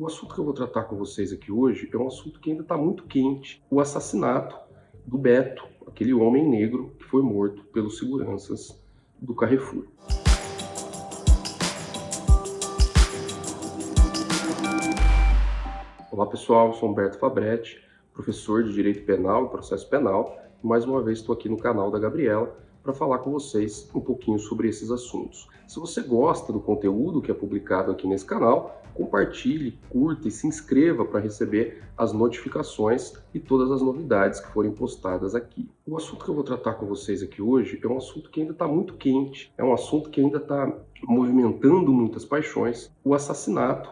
O assunto que eu vou tratar com vocês aqui hoje é um assunto que ainda está muito quente: o assassinato do Beto, aquele homem negro que foi morto pelos seguranças do Carrefour. Olá pessoal, sou Humberto Fabretti, professor de Direito Penal e Processo Penal. Mais uma vez estou aqui no canal da Gabriela para falar com vocês um pouquinho sobre esses assuntos. Se você gosta do conteúdo que é publicado aqui nesse canal, compartilhe, curta e se inscreva para receber as notificações e todas as novidades que forem postadas aqui. O assunto que eu vou tratar com vocês aqui hoje é um assunto que ainda está muito quente, é um assunto que ainda está movimentando muitas paixões, o assassinato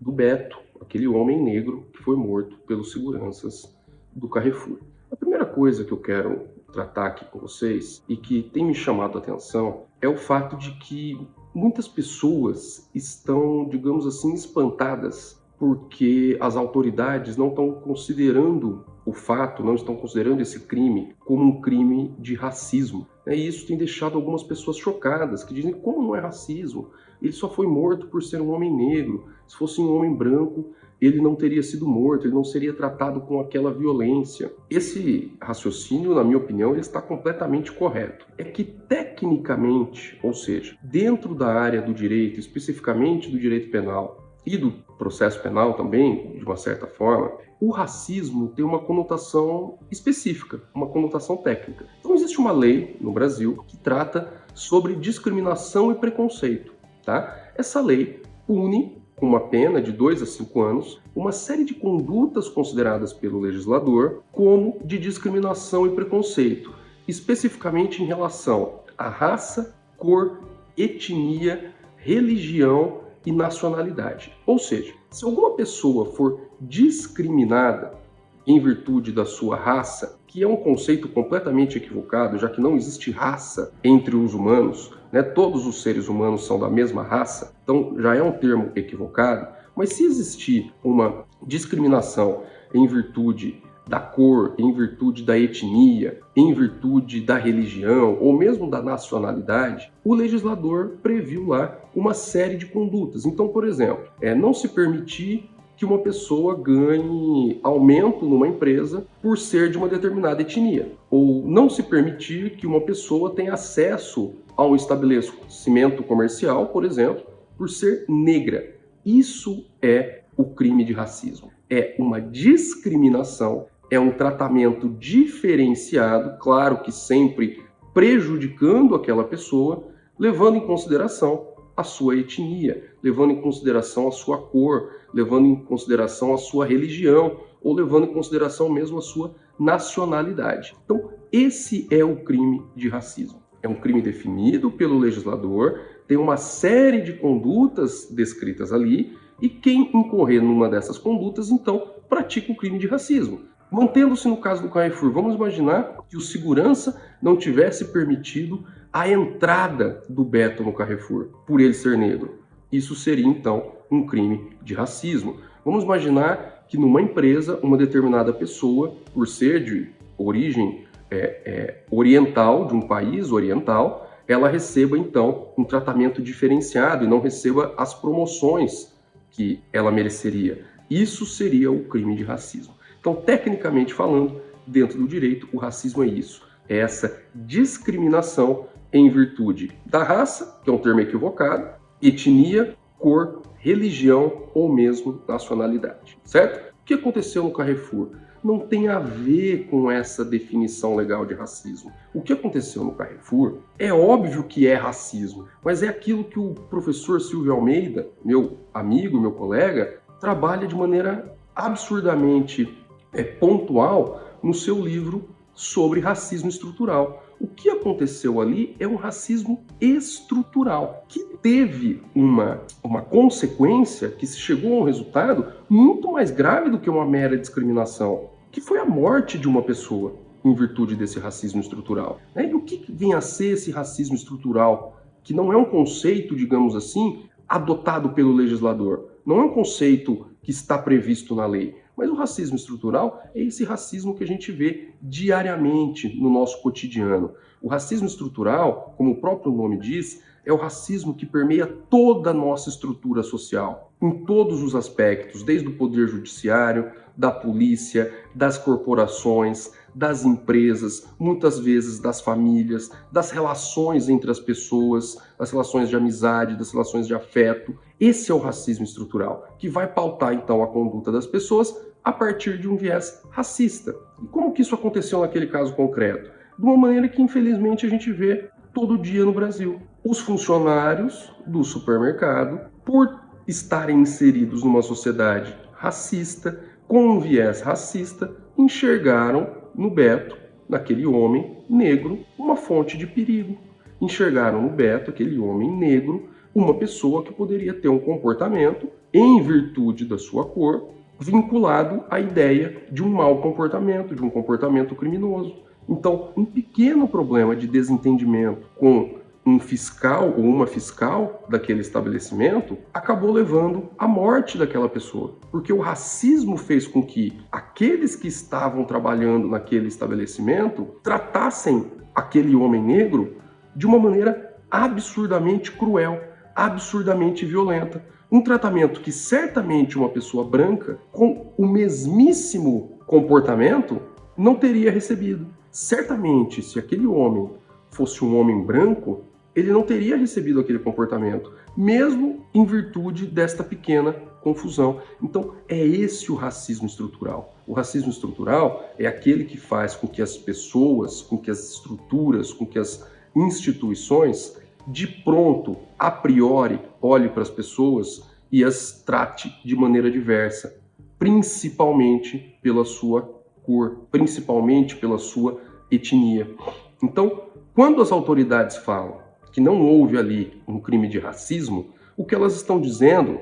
do Beto, aquele homem negro que foi morto pelos seguranças do Carrefour. A primeira coisa que eu quero tratar aqui com vocês e que tem me chamado a atenção é o fato de que muitas pessoas estão, digamos assim, espantadas porque as autoridades não estão considerando o fato, não estão considerando esse crime como um crime de racismo. E isso tem deixado algumas pessoas chocadas, que dizem como não é racismo? Ele só foi morto por ser um homem negro. Se fosse um homem branco, ele não teria sido morto, ele não seria tratado com aquela violência. Esse raciocínio, na minha opinião, ele está completamente correto. É que tecnicamente, ou seja, dentro da área do direito, especificamente do direito penal e do processo penal também, de uma certa forma, o racismo tem uma conotação específica, uma conotação técnica. Então existe uma lei no Brasil que trata sobre discriminação e preconceito, tá? Essa lei pune com uma pena de 2 a 5 anos, uma série de condutas consideradas pelo legislador como de discriminação e preconceito, especificamente em relação à raça, cor, etnia, religião e nacionalidade. Ou seja, se alguma pessoa for discriminada em virtude da sua raça, que é um conceito completamente equivocado, já que não existe raça entre os humanos, né? todos os seres humanos são da mesma raça, então já é um termo equivocado, mas se existir uma discriminação em virtude da cor, em virtude da etnia, em virtude da religião ou mesmo da nacionalidade, o legislador previu lá uma série de condutas. Então, por exemplo, é não se permitir que uma pessoa ganhe aumento numa empresa por ser de uma determinada etnia, ou não se permitir que uma pessoa tenha acesso a um estabelecimento comercial, por exemplo, por ser negra. Isso é o crime de racismo. É uma discriminação, é um tratamento diferenciado, claro que sempre prejudicando aquela pessoa, levando em consideração a sua etnia, levando em consideração a sua cor, levando em consideração a sua religião ou levando em consideração mesmo a sua nacionalidade. Então, esse é o crime de racismo. É um crime definido pelo legislador, tem uma série de condutas descritas ali, e quem incorrer numa dessas condutas, então, pratica o crime de racismo. Mantendo-se no caso do Carrefour, vamos imaginar que o segurança não tivesse permitido a entrada do Beto no Carrefour, por ele ser negro. Isso seria então um crime de racismo. Vamos imaginar que numa empresa, uma determinada pessoa, por ser de origem é, é, oriental, de um país oriental, ela receba então um tratamento diferenciado e não receba as promoções que ela mereceria. Isso seria o crime de racismo. Então, tecnicamente falando, dentro do direito, o racismo é isso: é essa discriminação em virtude da raça, que é um termo equivocado, etnia, cor, religião ou mesmo nacionalidade, certo? O que aconteceu no Carrefour? Não tem a ver com essa definição legal de racismo. O que aconteceu no Carrefour é óbvio que é racismo, mas é aquilo que o professor Silvio Almeida, meu amigo, meu colega, trabalha de maneira absurdamente é, pontual no seu livro sobre racismo estrutural. O que aconteceu ali é um racismo estrutural, que teve uma, uma consequência, que se chegou a um resultado muito mais grave do que uma mera discriminação, que foi a morte de uma pessoa em virtude desse racismo estrutural. Né? E o que vem a ser esse racismo estrutural? Que não é um conceito, digamos assim, adotado pelo legislador. Não é um conceito que está previsto na lei. Mas o racismo estrutural é esse racismo que a gente vê diariamente no nosso cotidiano. O racismo estrutural, como o próprio nome diz, é o racismo que permeia toda a nossa estrutura social. em todos os aspectos, desde o poder judiciário, da polícia, das corporações, das empresas, muitas vezes das famílias, das relações entre as pessoas, das relações de amizade, das relações de afeto. Esse é o racismo estrutural, que vai pautar então a conduta das pessoas a partir de um viés racista. E como que isso aconteceu naquele caso concreto? De uma maneira que infelizmente a gente vê todo dia no Brasil. Os funcionários do supermercado, por estarem inseridos numa sociedade racista, com um viés racista, enxergaram no Beto, naquele homem negro, uma fonte de perigo. Enxergaram no Beto, aquele homem negro, uma pessoa que poderia ter um comportamento, em virtude da sua cor, vinculado à ideia de um mau comportamento, de um comportamento criminoso. Então, um pequeno problema de desentendimento com um fiscal ou uma fiscal daquele estabelecimento acabou levando à morte daquela pessoa, porque o racismo fez com que aqueles que estavam trabalhando naquele estabelecimento tratassem aquele homem negro de uma maneira absurdamente cruel, absurdamente violenta. Um tratamento que certamente uma pessoa branca com o mesmíssimo comportamento não teria recebido. Certamente, se aquele homem fosse um homem branco, ele não teria recebido aquele comportamento, mesmo em virtude desta pequena confusão. Então, é esse o racismo estrutural. O racismo estrutural é aquele que faz com que as pessoas, com que as estruturas, com que as instituições, de pronto, a priori, olhe para as pessoas e as trate de maneira diversa, principalmente pela sua cor, principalmente pela sua etnia. Então, quando as autoridades falam que não houve ali um crime de racismo, o que elas estão dizendo,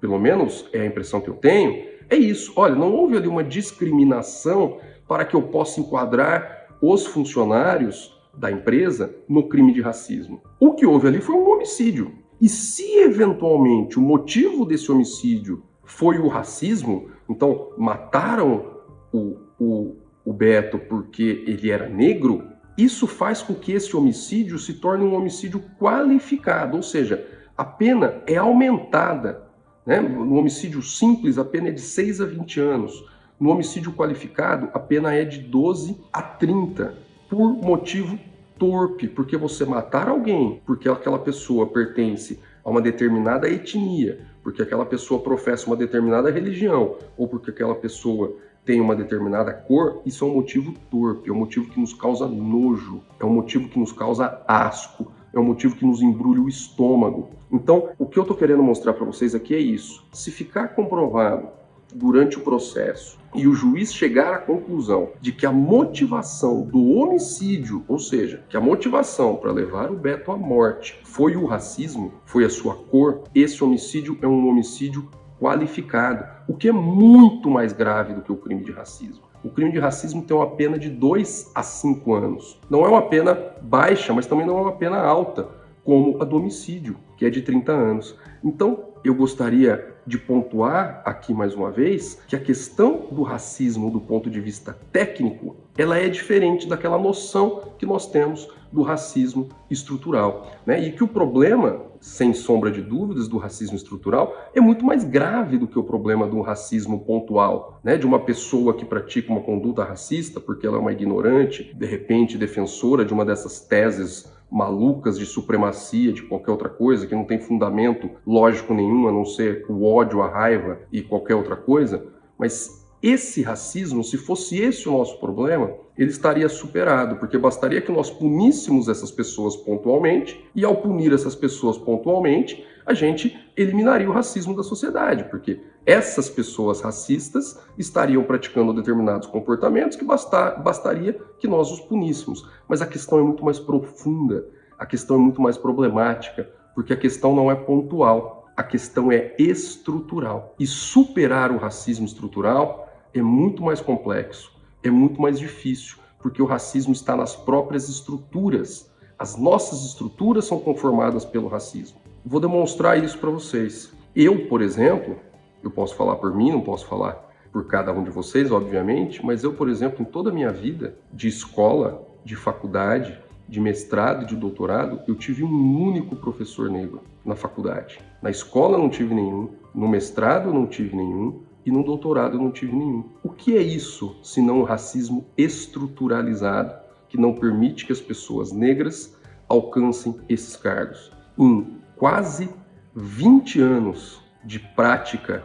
pelo menos é a impressão que eu tenho, é isso. Olha, não houve ali uma discriminação para que eu possa enquadrar os funcionários da empresa no crime de racismo. O que houve ali foi um homicídio. E se eventualmente o motivo desse homicídio foi o racismo, então mataram o, o, o Beto porque ele era negro, isso faz com que esse homicídio se torne um homicídio qualificado, ou seja, a pena é aumentada. Né? No homicídio simples, a pena é de 6 a 20 anos. No homicídio qualificado, a pena é de 12 a 30, por motivo torpe, porque você matar alguém porque aquela pessoa pertence a uma determinada etnia, porque aquela pessoa professa uma determinada religião, ou porque aquela pessoa tem uma determinada cor, isso é um motivo torpe, é um motivo que nos causa nojo, é um motivo que nos causa asco, é um motivo que nos embrulha o estômago. Então, o que eu estou querendo mostrar para vocês aqui é isso. Se ficar comprovado durante o processo e o juiz chegar à conclusão de que a motivação do homicídio, ou seja, que a motivação para levar o Beto à morte foi o racismo, foi a sua cor, esse homicídio é um homicídio qualificado, o que é muito mais grave do que o crime de racismo. O crime de racismo tem uma pena de 2 a 5 anos. Não é uma pena baixa, mas também não é uma pena alta, como a do homicídio, que é de 30 anos. Então, eu gostaria de pontuar aqui mais uma vez que a questão do racismo do ponto de vista técnico, ela é diferente daquela noção que nós temos do racismo estrutural, né? E que o problema, sem sombra de dúvidas, do racismo estrutural é muito mais grave do que o problema do racismo pontual, né? De uma pessoa que pratica uma conduta racista porque ela é uma ignorante, de repente defensora de uma dessas teses malucas de supremacia, de qualquer outra coisa, que não tem fundamento lógico nenhum, a não ser o ódio, a raiva e qualquer outra coisa, mas esse racismo, se fosse esse o nosso problema, ele estaria superado, porque bastaria que nós puníssemos essas pessoas pontualmente, e ao punir essas pessoas pontualmente, a gente eliminaria o racismo da sociedade, porque essas pessoas racistas estariam praticando determinados comportamentos que bastar, bastaria que nós os puníssemos. Mas a questão é muito mais profunda, a questão é muito mais problemática, porque a questão não é pontual, a questão é estrutural. E superar o racismo estrutural é muito mais complexo é muito mais difícil, porque o racismo está nas próprias estruturas. As nossas estruturas são conformadas pelo racismo. Vou demonstrar isso para vocês. Eu, por exemplo, eu posso falar por mim, não posso falar por cada um de vocês, obviamente, mas eu, por exemplo, em toda a minha vida de escola, de faculdade, de mestrado de doutorado, eu tive um único professor negro na faculdade. Na escola não tive nenhum, No mestrado não tive nenhum e no doutorado não tive nenhum. O que é isso se não um racismo estruturalizado que não permite que as pessoas negras alcancem esses cargos? Em quase 20 anos de prática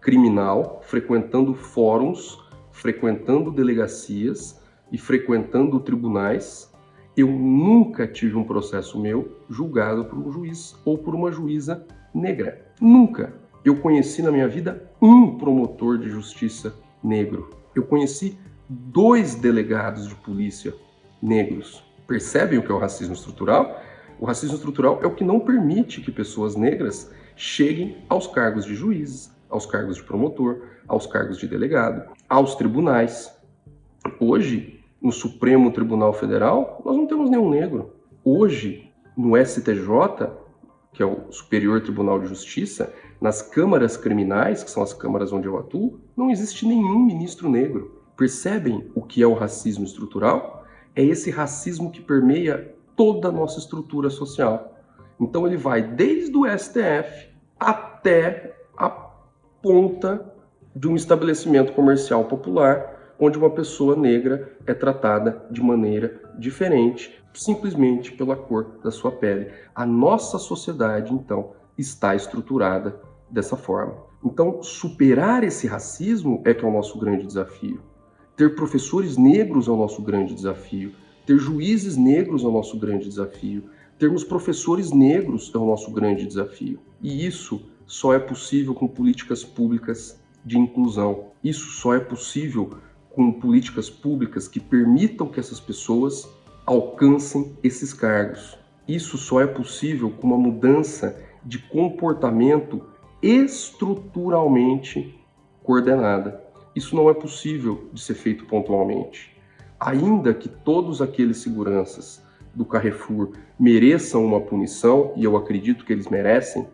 criminal, frequentando fóruns, frequentando delegacias e frequentando tribunais, eu nunca tive um processo meu julgado por um juiz ou por uma juíza negra. Nunca. Eu conheci na minha vida um promotor de justiça negro. Eu conheci dois delegados de polícia negros. Percebem o que é o racismo estrutural? O racismo estrutural é o que não permite que pessoas negras cheguem aos cargos de juízes, aos cargos de promotor, aos cargos de delegado, aos tribunais. Hoje, no Supremo Tribunal Federal, nós não temos nenhum negro. Hoje, no STJ, que é o Superior Tribunal de Justiça, nas câmaras criminais, que são as câmaras onde eu atuo, não existe nenhum ministro negro. Percebem o que é o racismo estrutural? É esse racismo que permeia toda a nossa estrutura social. Então ele vai desde o STF até a ponta de um estabelecimento comercial popular onde uma pessoa negra é tratada de maneira diferente, simplesmente pela cor da sua pele. A nossa sociedade, então, está estruturada dessa forma. Então, superar esse racismo é que é o nosso grande desafio. Ter professores negros é o nosso grande desafio. Ter juízes negros é o nosso grande desafio. Termos professores negros é o nosso grande desafio. E isso só é possível com políticas públicas de inclusão. Isso só é possível com políticas públicas que permitam que essas pessoas alcancem esses cargos. Isso só é possível com uma mudança de comportamento estruturalmente coordenada. Isso não é possível de ser feito pontualmente. Ainda que todos aqueles seguranças do Carrefour mereçam uma punição, e eu acredito que eles merecem,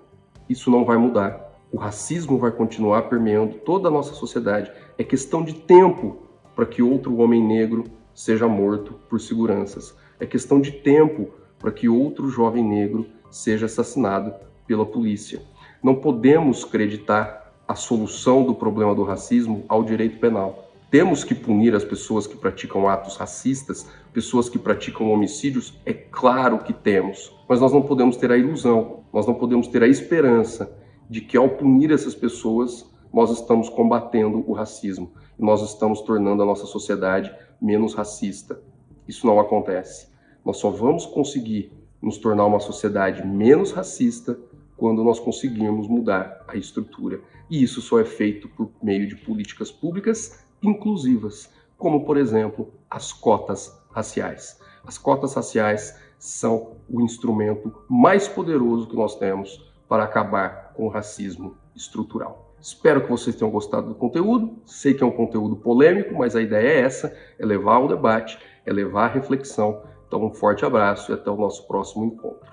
isso não vai mudar. O racismo vai continuar permeando toda a nossa sociedade. É questão de tempo para que outro homem negro seja morto por seguranças. É questão de tempo para que outro jovem negro seja assassinado pela polícia. Não podemos acreditar a solução do problema do racismo ao direito penal. Temos que punir as pessoas que praticam atos racistas, pessoas que praticam homicídios? É claro que temos. Mas nós não podemos ter a ilusão, nós não podemos ter a esperança de que ao punir essas pessoas, nós estamos combatendo o racismo nós estamos tornando a nossa sociedade menos racista. Isso não acontece. Nós só vamos conseguir nos tornar uma sociedade menos racista quando nós conseguirmos mudar a estrutura. E isso só é feito por meio de políticas públicas inclusivas, como, por exemplo, as cotas raciais. As cotas raciais são o instrumento mais poderoso que nós temos para acabar com o racismo estrutural. Espero que vocês tenham gostado do conteúdo. Sei que é um conteúdo polêmico, mas a ideia é essa: é levar o debate, é levar a reflexão. Então, um forte abraço e até o nosso próximo encontro.